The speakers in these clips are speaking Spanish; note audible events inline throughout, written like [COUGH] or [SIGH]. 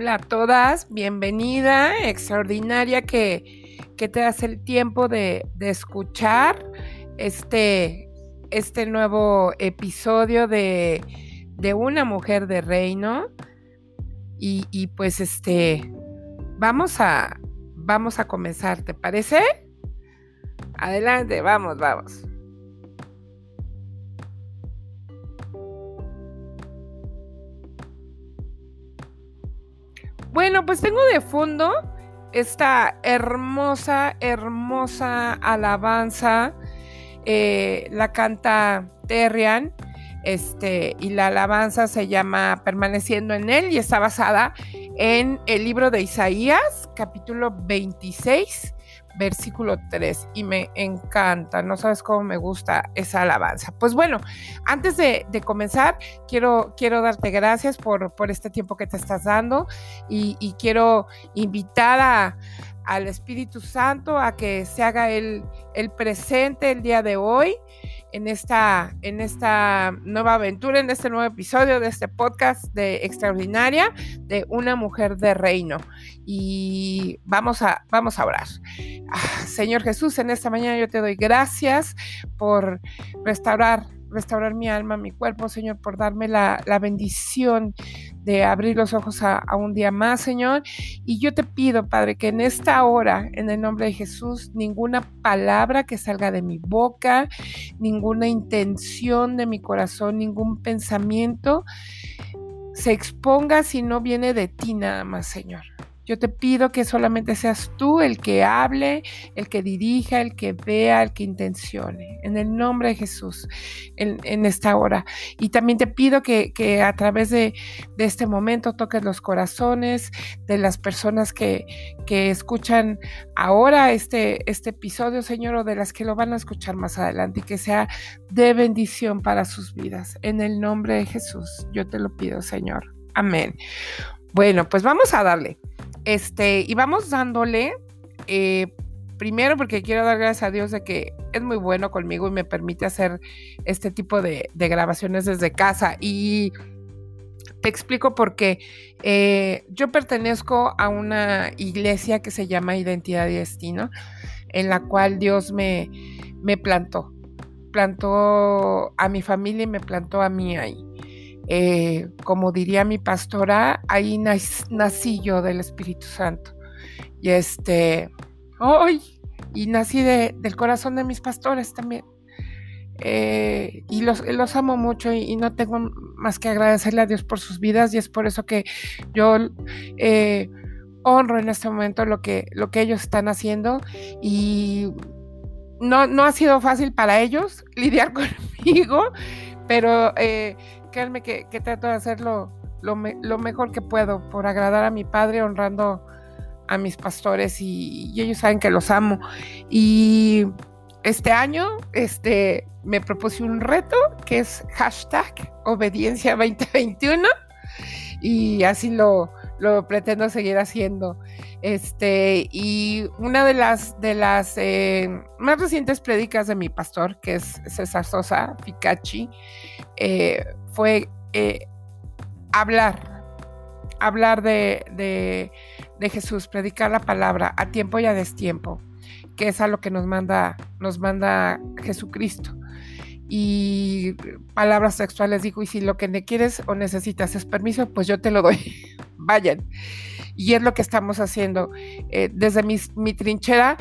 Hola a todas, bienvenida, extraordinaria que, que te das el tiempo de, escuchar este, este nuevo episodio de, de, Una Mujer de Reino. Y, y, pues este, vamos a, vamos a comenzar, ¿te parece? Adelante, vamos, vamos. Bueno, pues tengo de fondo esta hermosa, hermosa alabanza. Eh, la canta Terrian. Este, y la alabanza se llama Permaneciendo en él y está basada en el libro de Isaías, capítulo 26, versículo 3 y me encanta, no sabes cómo me gusta esa alabanza. Pues bueno, antes de, comenzar, quiero, quiero darte gracias por, por, este tiempo que te estás dando y, quiero invitar a al Espíritu Santo a que se haga el, el presente el día de hoy en esta, en esta nueva aventura, en este nuevo episodio de este podcast de Extraordinaria de una mujer de reino. Y vamos a, vamos a orar. Ah, Señor Jesús, en esta mañana yo te doy gracias por restaurar restaurar mi alma, mi cuerpo, Señor, por darme la, bendición de abrir los ojos a, un día más, Señor. Y yo te pido, Padre, que en esta hora, en el nombre de Jesús, ninguna palabra que salga de mi boca, ninguna intención de mi corazón, ningún pensamiento se exponga si no viene de ti nada más, Señor. Yo te pido que solamente seas tú el que hable, el que dirija, el que vea, el que intencione. En el nombre de Jesús, en, esta hora. Y también te pido que, a través de, este momento toques los corazones de las personas que, escuchan ahora este, este episodio, Señor, o de las que lo van a escuchar más adelante y que sea de bendición para sus vidas. En el nombre de Jesús, yo te lo pido, Señor. Amén. Bueno, pues vamos a darle. Este, y vamos dándole, eh, primero porque quiero dar gracias a Dios de que es muy bueno conmigo y me permite hacer este tipo de, grabaciones desde casa. Y te explico por qué. Eh, yo pertenezco a una iglesia que se llama Identidad y Destino, en la cual Dios me, me plantó. Plantó a mi familia y me plantó a mí ahí. Eh, como diría mi pastora, ahí nací yo del Espíritu Santo. Y este, hoy, y nací del corazón de mis pastores también. Eh, y los, amo mucho y, no tengo más que agradecerle a Dios por sus vidas y es por eso que yo eh, honro en este momento lo que, lo que ellos están haciendo y no, no ha sido fácil para ellos [LAUGHS] lidiar [LAUGHS] conmigo, pero créanme que, trato de hacerlo lo, mejor que puedo por agradar a mi padre, honrando a mis pastores y, ellos saben que los amo. Y este año este, me propuse un reto que es hashtag obediencia 2021 y así lo, lo pretendo seguir haciendo. Este, y una de las, de las eh, más recientes prédicas de mi pastor, que es César Sosa Picachi, eh, fue eh, hablar, hablar de, de, Jesús, predicar la palabra a tiempo y a destiempo, que es a lo que nos manda, nos manda Jesucristo. Y palabras sexuales dijo, y si lo que quieres o necesitas es permiso, pues yo te lo doy. [LAUGHS] Vayan. Y es lo que estamos haciendo. Eh, desde mi, trinchera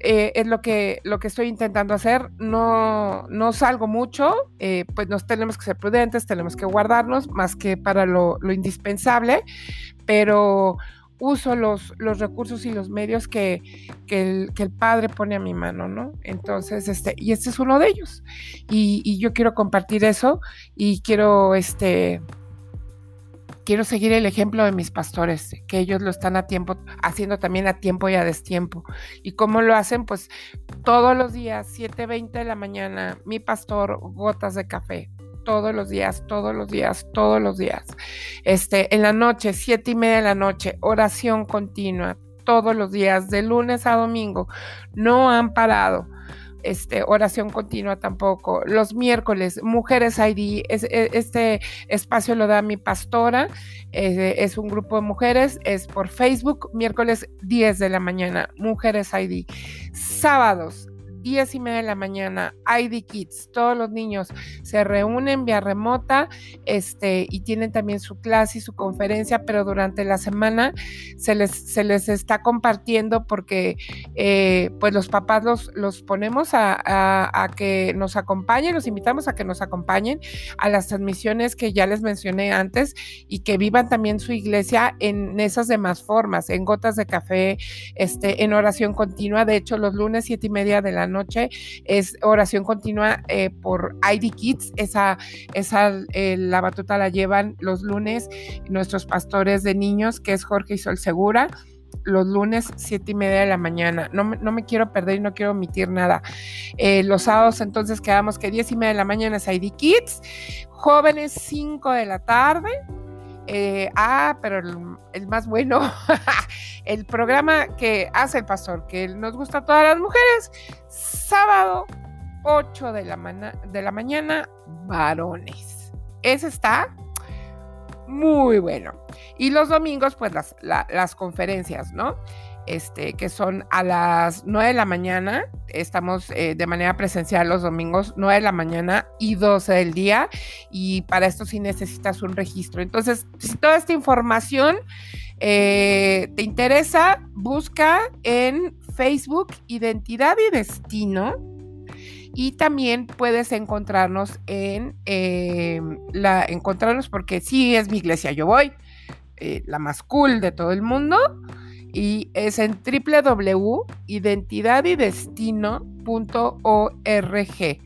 eh, es lo que, lo que estoy intentando hacer. No, no salgo mucho, eh, pues nos tenemos que ser prudentes, tenemos que guardarnos más que para lo, indispensable, pero uso los, los, recursos y los medios que, el, Padre pone a mi mano, ¿no? Entonces, este, y este es uno de ellos. Y, y yo quiero compartir eso y quiero, este, quiero seguir el ejemplo de mis pastores, que ellos lo están a tiempo, haciendo también a tiempo y a destiempo. ¿Y cómo lo hacen? Pues todos los días, 7.20 de la mañana, mi pastor, gotas de café. Todos los días, todos los días, todos los días. Este, en la noche, siete y media de la noche, oración continua, todos los días, de lunes a domingo. No han parado este, oración continua tampoco. Los miércoles, Mujeres ID, e, este espacio lo da mi pastora, eh, es un grupo de mujeres, es por Facebook, miércoles 10 de la mañana, Mujeres ID. Sábados, 10 y media de la mañana, ID Kids, todos los niños se reúnen vía remota este, y tienen también su clase y su conferencia, pero durante la semana se les, se les está compartiendo porque eh, pues los papás los, los ponemos a, a, que nos acompañen, los invitamos a que nos acompañen a las transmisiones que ya les mencioné antes y que vivan también su iglesia en esas demás formas, en gotas de café, este, en oración continua. De hecho, los lunes siete y media de la noche es oración continua eh, por ID Kids. Esa, esa eh, la batuta la llevan los lunes nuestros pastores de niños, que es Jorge y Sol Segura los lunes, siete y media de la mañana. No, no, me quiero perder y no quiero omitir nada. Eh, los sábados, entonces, quedamos que diez y media de la mañana es ID Kids. Jóvenes, 5 de la tarde. Eh, ah, pero el, más bueno, [LAUGHS] el programa que hace el pastor, que nos gusta a todas las mujeres, sábado 8 de la, de la mañana, varones. Ese está muy bueno. Y los domingos, pues las, las conferencias, ¿no? Este, que son a las 9 de la mañana. Estamos eh, de manera presencial los domingos, 9 de la mañana y 12 del día. Y para esto sí necesitas un registro. Entonces, si toda esta información eh, te interesa, busca en Facebook Identidad y Destino. Y también puedes encontrarnos en eh, la encontrarnos porque sí es mi iglesia, yo voy, la más cool de todo el mundo y es en www.identidadydestino.org.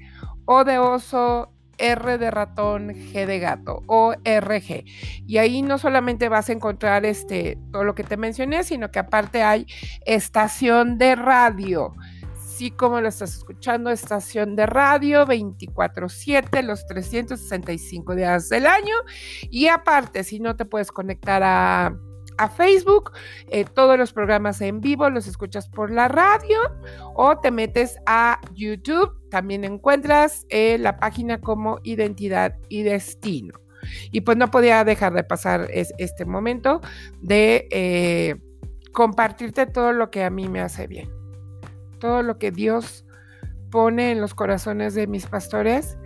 O de oso, R de ratón, G de gato, ORG. Y ahí no solamente vas a encontrar este, todo lo que te mencioné, sino que aparte hay estación de radio. Sí, como lo estás escuchando, estación de radio 24/7, los 365 días del año. Y aparte, si no te puedes conectar a a Facebook. Eh, todos los programas en vivo los escuchas por la radio o te metes a YouTube. También encuentras eh, la página como Identidad y Destino. Y pues no podía dejar de pasar este momento de eh, compartirte todo lo que a mí me hace bien. Todo lo que Dios pone en los corazones de mis pastores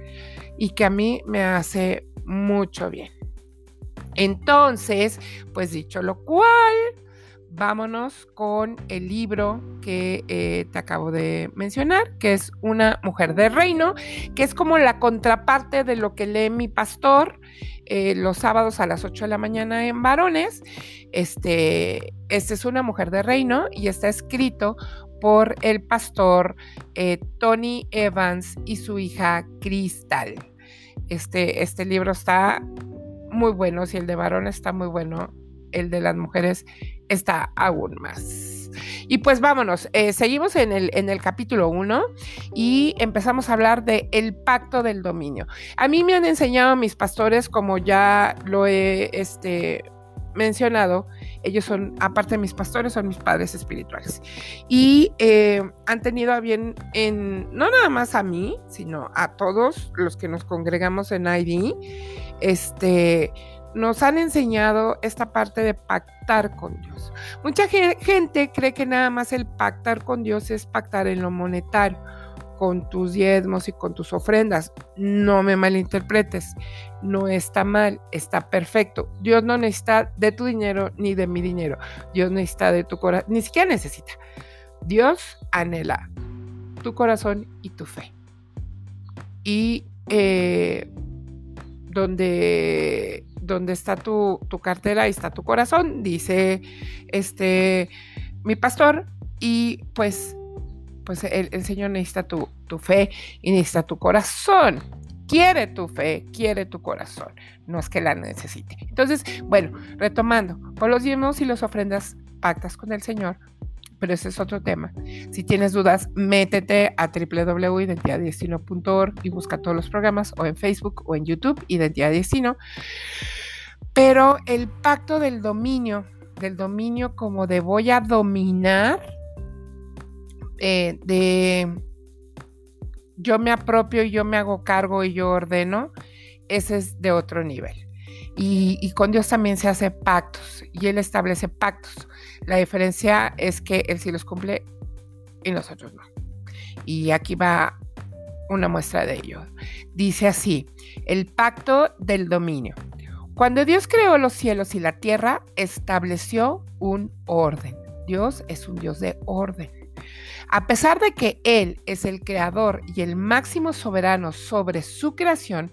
y que a mí me hace mucho bien. Entonces, pues dicho lo cual, vámonos con el libro que eh, te acabo de mencionar, que es Una mujer de reino, que es como la contraparte de lo que lee mi pastor eh, los sábados a las 8 de la mañana en varones. Este, este es Una mujer de reino y está escrito por el pastor eh, Tony Evans y su hija Crystal. Este, este libro está muy bueno, si el de varón está muy bueno, el de las mujeres está aún más. Y pues vámonos, eh, seguimos en el, en el capítulo 1 y empezamos a hablar de el pacto del dominio. A mí me han enseñado mis pastores, como ya lo he este, mencionado, ellos son, aparte de mis pastores, son mis padres espirituales. Y eh, han tenido a bien en, no nada más a mí, sino a todos los que nos congregamos en ID, este, nos han enseñado esta parte de pactar con Dios. Mucha gente cree que nada más el pactar con Dios es pactar en lo monetario, con tus diezmos y con tus ofrendas. No me malinterpretes, no está mal, está perfecto. Dios no necesita de tu dinero ni de mi dinero. Dios necesita de tu corazón, ni siquiera necesita. Dios anhela tu corazón y tu fe. Y eh, donde, donde está tu, cartera, ahí está tu corazón, dice este mi pastor, y pues, pues el, Señor necesita tu, fe y necesita tu corazón quiere tu fe, quiere tu corazón, no es que la necesite. Entonces, bueno, retomando, con los diezmos y las ofrendas pactas con el Señor pero ese es otro tema. Si tienes dudas, métete a www.identidaddestino.org y busca todos los programas o en Facebook o en YouTube, Identidad Destino. Pero el pacto del dominio, del dominio como de voy a dominar, eh, de yo me apropio y yo me hago cargo y yo ordeno, ese es de otro nivel. Y, con Dios también se hace pactos y Él establece pactos. La diferencia es que Él sí los cumple y nosotros no. Y aquí va una muestra de ello. Dice así, el pacto del dominio. Cuando Dios creó los cielos y la tierra, estableció un orden. Dios es un Dios de orden. A pesar de que Él es el creador y el máximo soberano sobre su creación,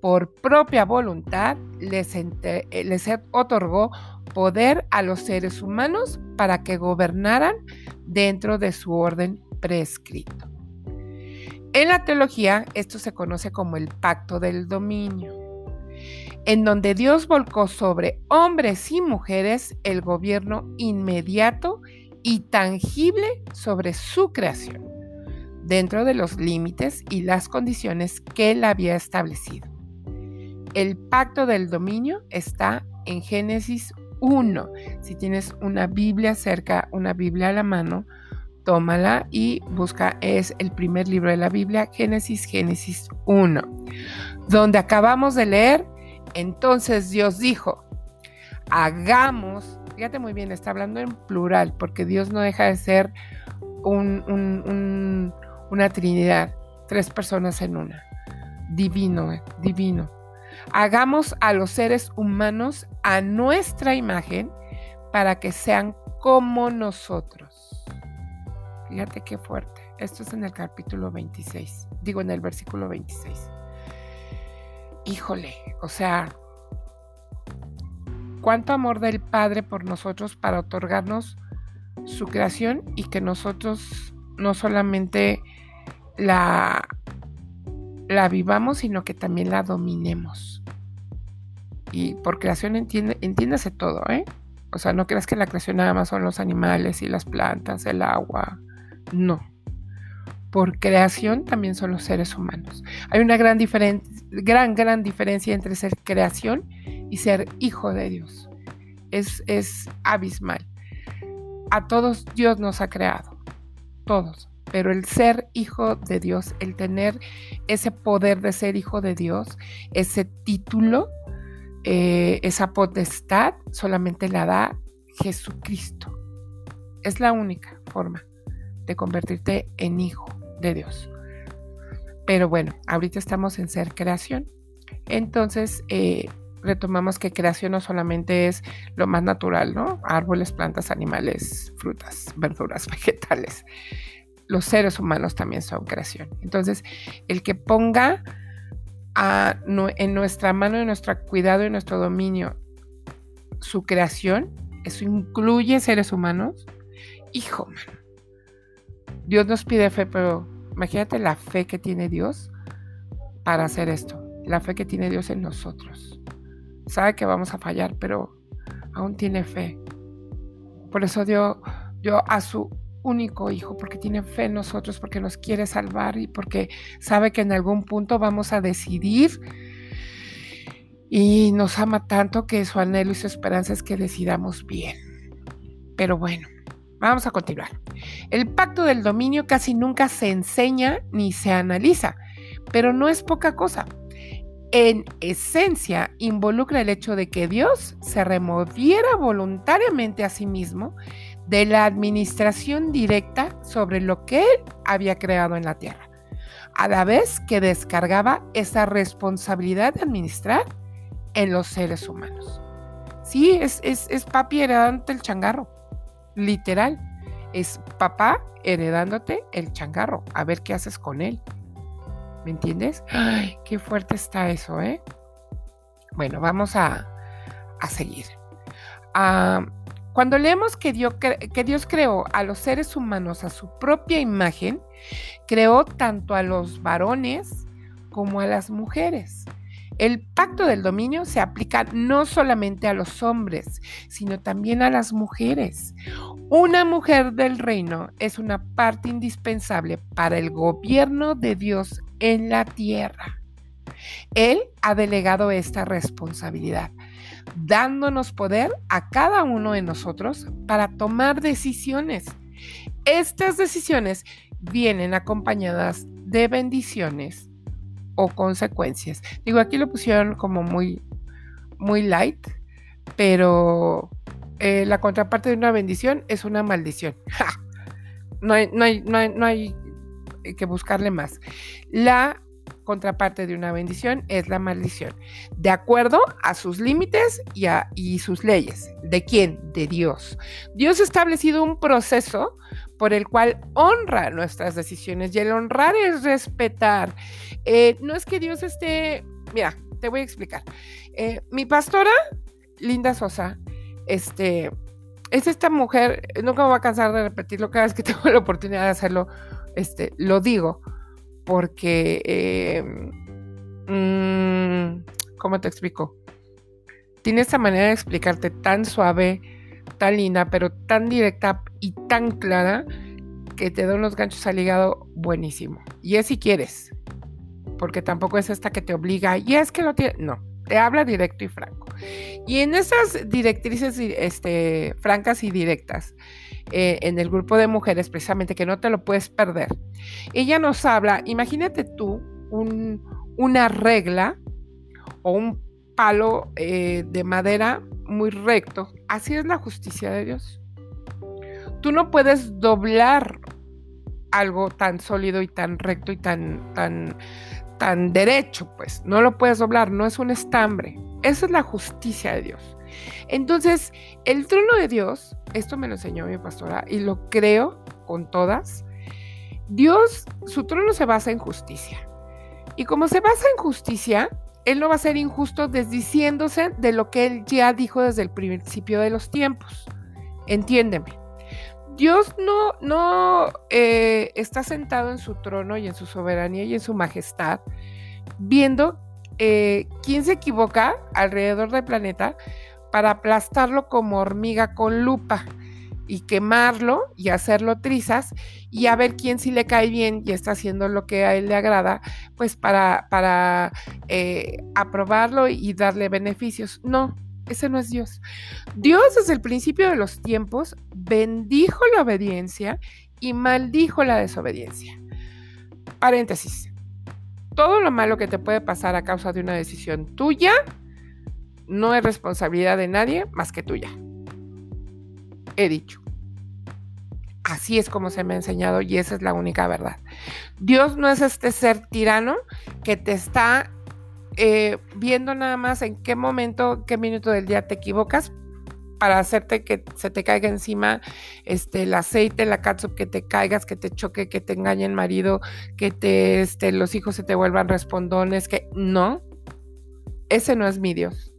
por propia voluntad les, eh, les, otorgó poder a los seres humanos para que gobernaran dentro de su orden prescrito. En la teología esto se conoce como el pacto del dominio, en donde Dios volcó sobre hombres y mujeres el gobierno inmediato y tangible sobre su creación, dentro de los límites y las condiciones que él había establecido. El pacto del dominio está en Génesis 1. Si tienes una Biblia cerca, una Biblia a la mano, tómala y busca, es el primer libro de la Biblia, Génesis, Génesis 1, donde acabamos de leer, entonces Dios dijo, hagamos, fíjate muy bien, está hablando en plural, porque Dios no deja de ser una trinidad, tres personas en una, divino, eh, divino. Hagamos a los seres humanos a nuestra imagen para que sean como nosotros. Fíjate qué fuerte. Esto es en el capítulo 26. Digo, en el versículo 26. Híjole, o sea, cuánto amor del Padre por nosotros para otorgarnos su creación y que nosotros no solamente la la vivamos, sino que también la dominemos. Y por creación entiende, entiéndase todo, ¿eh? O sea, no creas que la creación nada más son los animales y las plantas, el agua. No. Por creación también son los seres humanos. Hay una gran, gran, gran diferencia entre ser creación y ser hijo de Dios. Es, es abismal. A todos Dios nos ha creado. Todos pero el ser hijo de Dios, el tener ese poder de ser hijo de Dios, ese título, eh, esa potestad, solamente la da Jesucristo. Es la única forma de convertirte en hijo de Dios. Pero bueno, ahorita estamos en ser creación. Entonces, eh, retomamos que creación no solamente es lo más natural, ¿no? Árboles, plantas, animales, frutas, verduras, [LAUGHS] vegetales los seres humanos también son creación. Entonces, el que ponga en nuestra mano, en nuestro cuidado y nuestro dominio su creación, eso incluye seres humanos, hijo, man. Dios nos pide fe, pero imagínate la fe que tiene Dios para hacer esto, la fe que tiene Dios en nosotros. Sabe que vamos a fallar, pero aún tiene fe. Por eso dio, dio a su único hijo, porque tiene fe en nosotros, porque nos quiere salvar y porque sabe que en algún punto vamos a decidir y nos ama tanto que su anhelo y su esperanza es que decidamos bien. Pero bueno, vamos a continuar. El pacto del dominio casi nunca se enseña ni se analiza, pero no es poca cosa. En esencia, involucra el hecho de que Dios se removiera voluntariamente a sí mismo de la administración directa sobre lo que él había creado en la tierra, a la vez que descargaba esa responsabilidad de administrar en los seres humanos. Sí, es, es, es papi heredándote el changarro, literal. Es papá heredándote el changarro, a ver qué haces con él. ¿Me entiendes? Ay, qué fuerte está eso, ¿eh? Bueno, vamos a, a seguir. Ah, cuando leemos que Dios, que Dios creó a los seres humanos a su propia imagen, creó tanto a los varones como a las mujeres. El pacto del dominio se aplica no solamente a los hombres, sino también a las mujeres. Una mujer del reino es una parte indispensable para el gobierno de Dios en la tierra. Él ha delegado esta responsabilidad dándonos poder a cada uno de nosotros para tomar decisiones. Estas decisiones vienen acompañadas de bendiciones o consecuencias. Digo, aquí lo pusieron como muy, muy light, pero eh, la contraparte de una bendición es una maldición. [LAUGHS] No, hay, no, hay, no, hay, no hay que buscarle más. La contraparte de una bendición es la maldición, de acuerdo a sus límites y, a, y sus leyes. ¿De quién? De Dios. Dios ha establecido un proceso por el cual honra nuestras decisiones y el honrar es respetar. Eh, no es que Dios esté, mira, te voy a explicar. Eh, mi pastora, Linda Sosa, este, es esta mujer, nunca me voy a cansar de repetirlo cada vez que [LAUGHS] tengo la oportunidad de hacerlo, este, lo digo porque, eh, mm, ¿cómo te explico? Tiene esta manera de explicarte tan suave, tan linda, pero tan directa y tan clara que te da unos ganchos al hígado buenísimo. Y es si quieres, porque tampoco es esta que te obliga, y es que lo tiene, no, te habla directo y franco. Y en esas directrices este, francas y directas, eh, en el grupo de mujeres, precisamente, que no te lo puedes perder. Ella nos habla, imagínate tú una regla o un palo eh, de madera muy recto. Así es la justicia de Dios. Tú no puedes doblar algo tan sólido y tan recto y tan, tan, tan derecho, pues. No lo puedes doblar, no es un estambre. Esa es la justicia de Dios. Entonces, el trono de Dios, esto me lo enseñó mi pastora y lo creo con todas, Dios, su trono se basa en justicia. Y como se basa en justicia, Él no va a ser injusto desdiciéndose de lo que Él ya dijo desde el principio de los tiempos. Entiéndeme. Dios no, no eh, está sentado en su trono y en su soberanía y en su majestad, viendo eh, quién se equivoca alrededor del planeta para aplastarlo como hormiga con lupa y quemarlo y hacerlo trizas y a ver quién sí le cae bien y está haciendo lo que a él le agrada, pues para, para eh, aprobarlo y darle beneficios. No, ese no es Dios. Dios desde el principio de los tiempos bendijo la obediencia y maldijo la desobediencia. Paréntesis. Todo lo malo que te puede pasar a causa de una decisión tuya no es responsabilidad de nadie más que tuya. He dicho. Así es como se me ha enseñado y esa es la única verdad. Dios no es este ser tirano que te está eh, viendo nada más en qué momento, qué minuto del día te equivocas para hacerte que se te caiga encima este, el aceite, la catsup, que te caigas, que te choque, que te engañe el marido, que te, este, los hijos se te vuelvan respondones, que no, ese no es mi Dios.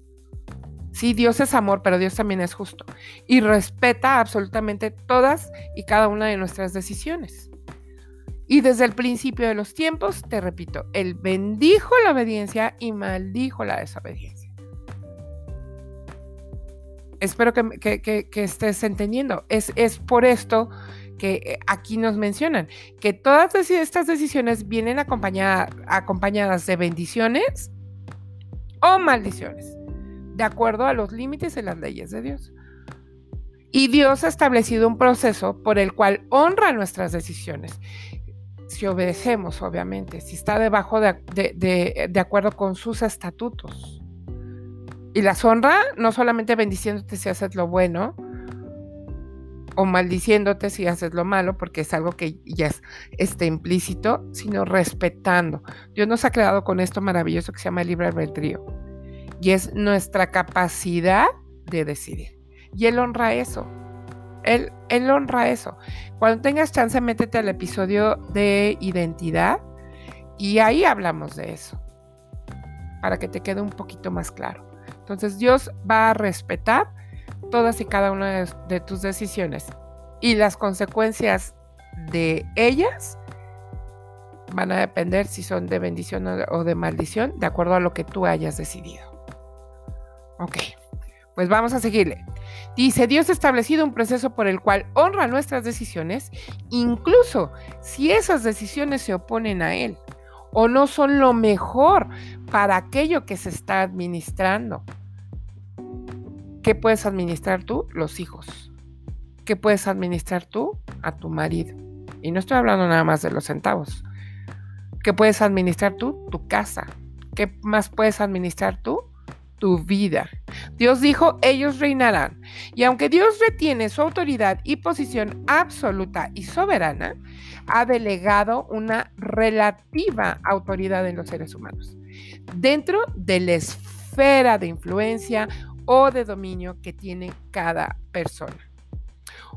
Sí, Dios es amor, pero Dios también es justo y respeta absolutamente todas y cada una de nuestras decisiones. Y desde el principio de los tiempos, te repito, Él bendijo la obediencia y maldijo la desobediencia. Espero que, estés entendiendo. Es, por esto que eh, aquí nos mencionan que todas estas decisiones vienen acompañadas de bendiciones o maldiciones de acuerdo a los límites y las leyes de Dios. Y Dios ha establecido un proceso por el cual honra nuestras decisiones. Si obedecemos, obviamente, si está debajo de, acuerdo con sus estatutos. Y las honra no solamente bendiciéndote si haces lo bueno, o maldiciéndote si haces lo malo, porque es algo que ya es este, implícito, sino respetando. Dios nos ha creado con esto maravilloso que se llama el libre albedrío y es nuestra capacidad de decidir. Y Él honra eso. Él, él honra eso. Cuando tengas chance, métete al episodio de identidad y ahí hablamos de eso, para que te quede un poquito más claro. Entonces Dios va a respetar todas y cada una de tus decisiones y las consecuencias de ellas van a depender si son de bendición o de maldición, de acuerdo a lo que tú hayas decidido. Ok, pues vamos a seguirle. Dice, Dios ha establecido un proceso por el cual honra nuestras decisiones, incluso si esas decisiones se oponen a Él o no son lo mejor para aquello que se está administrando. ¿Qué puedes administrar tú? Los hijos. ¿Qué puedes administrar tú? A tu marido. Y no estoy hablando nada más de los centavos. ¿Qué puedes administrar tú? Tu casa. ¿Qué más puedes administrar tú? Tu vida. Dios dijo, ellos reinarán. Y aunque Dios retiene su autoridad y posición absoluta y soberana, ha delegado una relativa autoridad en los seres humanos, dentro de la esfera de influencia o de dominio que tiene cada persona.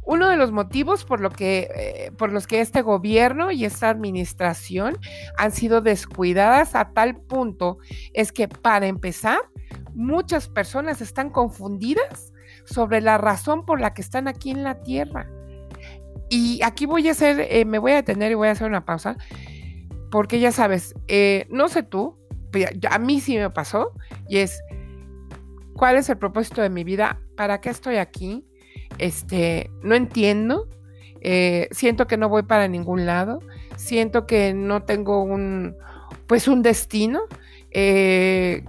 Uno de los motivos por, lo que, eh, por los que este gobierno y esta administración han sido descuidadas a tal punto es que, para empezar, muchas personas están confundidas sobre la razón por la que están aquí en la Tierra. Y aquí voy a hacer, eh, me voy a detener y voy a hacer una pausa, porque ya sabes, eh, no sé tú, a mí sí me pasó, y es, ¿cuál es el propósito de mi vida? ¿Para qué estoy aquí? este, no entiendo, eh, siento que no voy para ningún lado, siento que no tengo un, pues un destino, eh,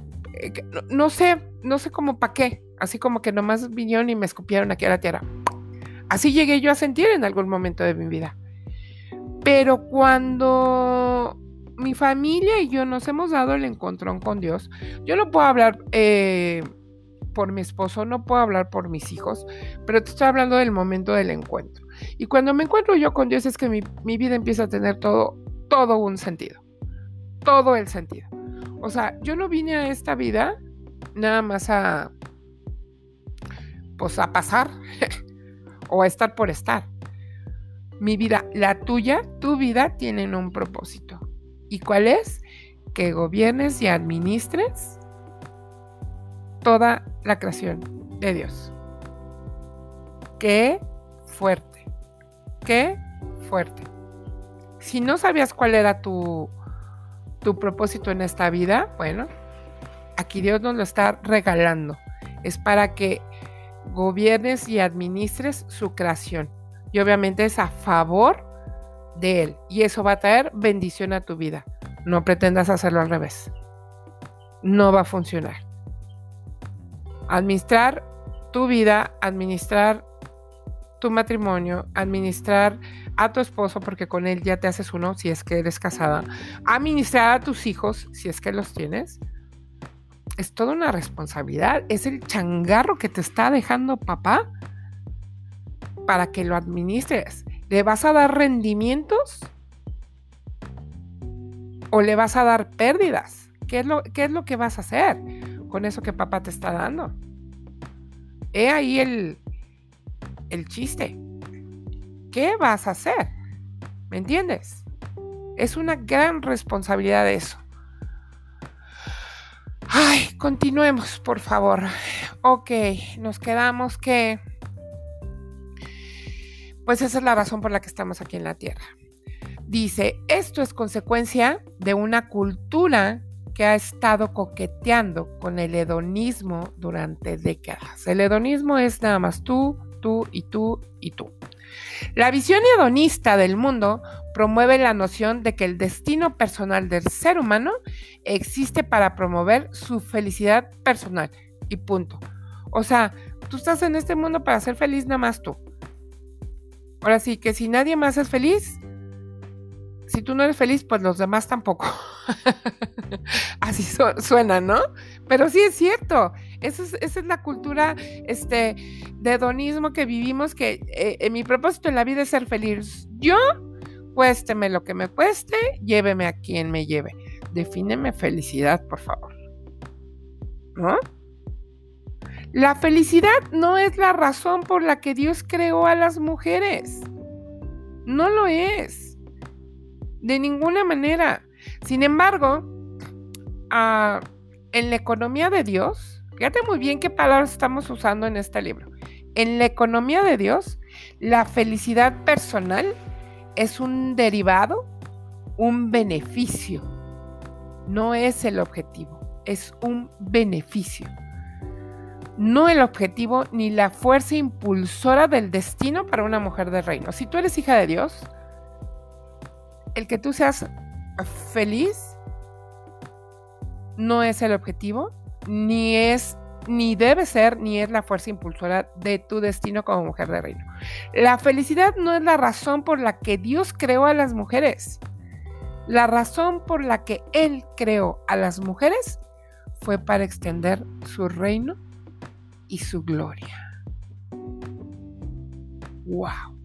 no, sé, no sé cómo para qué, así como que nomás vinieron y me escupieron aquí a la tierra. Así llegué yo a sentir en algún momento de mi vida. Pero cuando mi familia y yo nos hemos dado el encontrón con Dios, yo no puedo hablar eh, por mi esposo, no puedo hablar por mis hijos, pero te estoy hablando del momento del encuentro. Y cuando me encuentro yo con Dios es que mi, vida empieza a tener todo, todo un sentido, todo el sentido. O sea, yo no vine a esta vida nada más a, pues a pasar [LAUGHS] o a estar por estar. Mi vida, la tuya, tu vida tienen un propósito. ¿Y cuál es? Que gobiernes y administres toda la creación de Dios. Qué fuerte, qué fuerte. Si no sabías cuál era tu, tu propósito en esta vida, bueno, aquí Dios nos lo está regalando. Es para que gobiernes y administres su creación. Y obviamente es a favor de Él. Y eso va a traer bendición a tu vida. No pretendas hacerlo al revés. No va a funcionar administrar tu vida, administrar tu matrimonio, administrar a tu esposo, porque con él ya te haces uno si es que eres casada, administrar a tus hijos si es que los tienes, es toda una responsabilidad, es el changarro que te está dejando papá para que lo administres. ¿Le vas a dar rendimientos o le vas a dar pérdidas? ¿Qué es lo, qué es lo que vas a hacer? Con eso que papá te está dando. He ahí el, el chiste. ¿Qué vas a hacer? ¿Me entiendes? Es una gran responsabilidad eso. Ay, continuemos, por favor. Ok, nos quedamos que... Pues esa es la razón por la que estamos aquí en la Tierra. Dice, esto es consecuencia de una cultura que ha estado coqueteando con el hedonismo durante décadas. El hedonismo es nada más tú, tú y tú y tú. La visión hedonista del mundo promueve la noción de que el destino personal del ser humano existe para promover su felicidad personal y punto. O sea, tú estás en este mundo para ser feliz nada más tú. Ahora sí, que si nadie más es feliz, si tú no eres feliz, pues los demás tampoco. [LAUGHS] [LAUGHS] Así suena, ¿no? Pero sí es cierto. Esa es, la cultura este, de hedonismo que vivimos, que eh, mi propósito en la vida es ser feliz. Yo, cuésteme lo que me cueste, lléveme a quien me lleve. Defíneme felicidad, por favor. ¿No? La felicidad no es la razón por la que Dios creó a las mujeres. No lo es. De ninguna manera. Sin embargo, ah, en la economía de Dios, fíjate muy bien qué palabras estamos usando en este libro. En la economía de Dios, la felicidad personal es un derivado, un beneficio. No es el objetivo, es un beneficio. No el objetivo ni la fuerza impulsora del destino para una mujer de reino. Si tú eres hija de Dios, el que tú seas feliz no es el objetivo, ni es, ni debe ser, ni es la fuerza impulsora de tu destino como mujer de reino. La felicidad no es la razón por la que Dios creó a las mujeres. La razón por la que Él creó a las mujeres fue para extender su reino y su gloria. ¡Wow!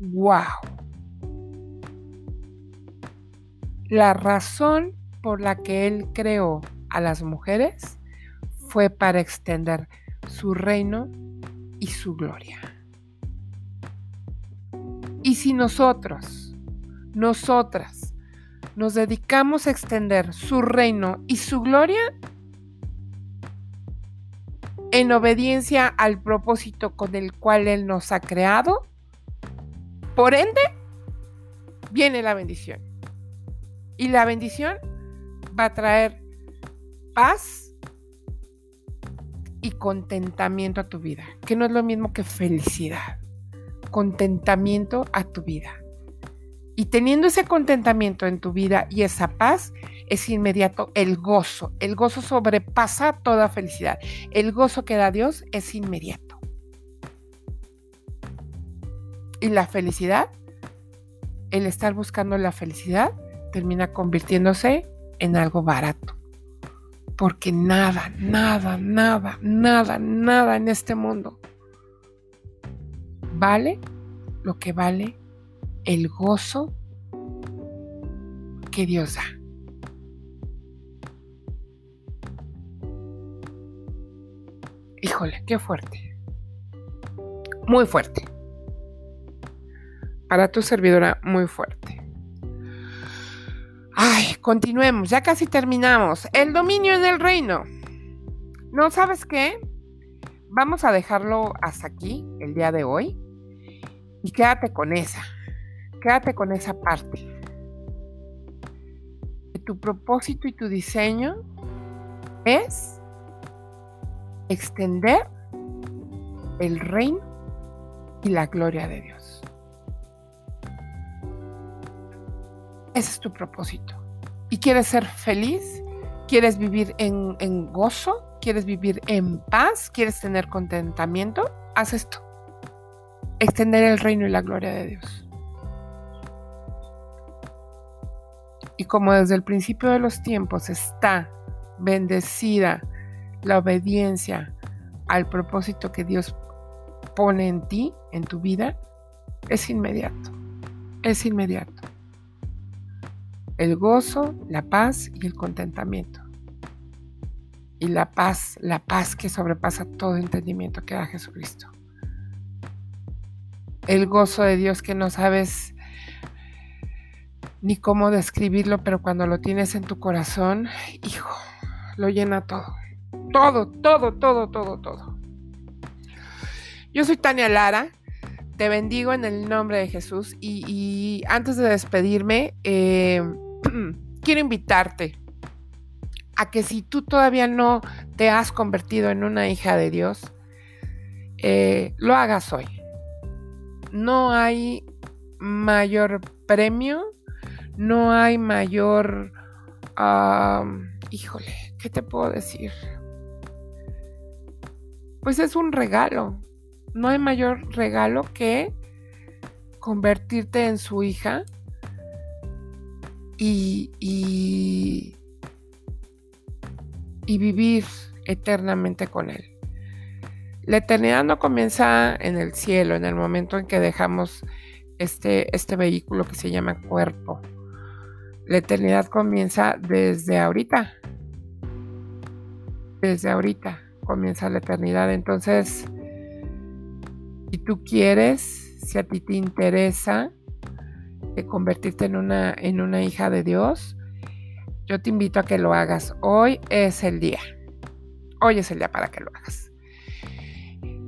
¡Wow! La razón por la que Él creó a las mujeres fue para extender su reino y su gloria. Y si nosotros, nosotras, nos dedicamos a extender su reino y su gloria, en obediencia al propósito con el cual Él nos ha creado, por ende, viene la bendición. Y la bendición va a traer paz y contentamiento a tu vida, que no es lo mismo que felicidad, contentamiento a tu vida. Y teniendo ese contentamiento en tu vida y esa paz, es inmediato el gozo. El gozo sobrepasa toda felicidad. El gozo que da Dios es inmediato. Y la felicidad, el estar buscando la felicidad, termina convirtiéndose en algo barato porque nada, nada, nada, nada, nada en este mundo vale lo que vale el gozo que Dios da. Híjole, qué fuerte. Muy fuerte. Para tu servidora, muy fuerte. Ay, continuemos, ya casi terminamos. El dominio en el reino. ¿No sabes qué? Vamos a dejarlo hasta aquí el día de hoy y quédate con esa. Quédate con esa parte. Tu propósito y tu diseño es extender el reino y la gloria de Dios. Ese es tu propósito. ¿Y quieres ser feliz? ¿Quieres vivir en, gozo? ¿Quieres vivir en paz? ¿Quieres tener contentamiento? Haz esto. Extender el reino y la gloria de Dios. Y como desde el principio de los tiempos está bendecida la obediencia al propósito que Dios pone en ti, en tu vida, es inmediato. Es inmediato el gozo, la paz y el contentamiento. Y la paz, la paz que sobrepasa todo entendimiento que da Jesucristo. El gozo de Dios que no sabes ni cómo describirlo, pero cuando lo tienes en tu corazón, hijo, lo llena todo. Todo, todo, todo, todo, todo. Yo soy Tania Lara. Te bendigo en el nombre de Jesús y, antes de despedirme, eh, [CLEARS THROAT] quiero invitarte a que si tú todavía no te has convertido en una hija de Dios, eh, lo hagas hoy. No hay mayor premio, no hay mayor... híjole, ¿qué te puedo decir? Pues es un regalo. No hay mayor regalo que convertirte en su hija y, y, vivir eternamente con Él. La eternidad no comienza en el cielo, en el momento en que dejamos este, este vehículo que se llama cuerpo. La eternidad comienza desde ahorita. Desde ahorita comienza la eternidad. Entonces, si tú quieres, si a ti te interesa, de convertirte en una, en una hija de Dios, yo te invito a que lo hagas. Hoy es el día. Hoy es el día para que lo hagas.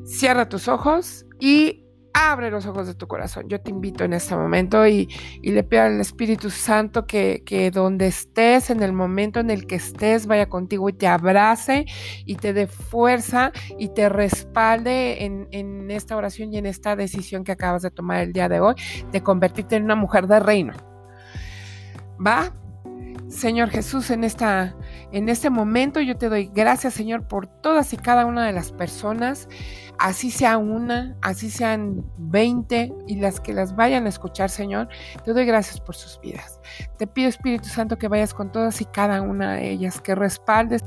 Cierra tus ojos y abre los ojos de tu corazón. Yo te invito en este momento y, le pido al Espíritu Santo que, que, donde estés, en el momento en el que estés, vaya contigo y te abrace y te dé fuerza y te respalde en, en esta oración y en esta decisión que acabas de tomar el día de hoy de convertirte en una mujer de reino. ¿Va? Señor Jesús, en esta En este momento yo te doy gracias, Señor, por todas y cada una de las personas, así sea una, así sean 20 y las que las vayan a escuchar, Señor. Te doy gracias por sus vidas. Te pido, Espíritu Santo, que vayas con todas y cada una de ellas, que respaldes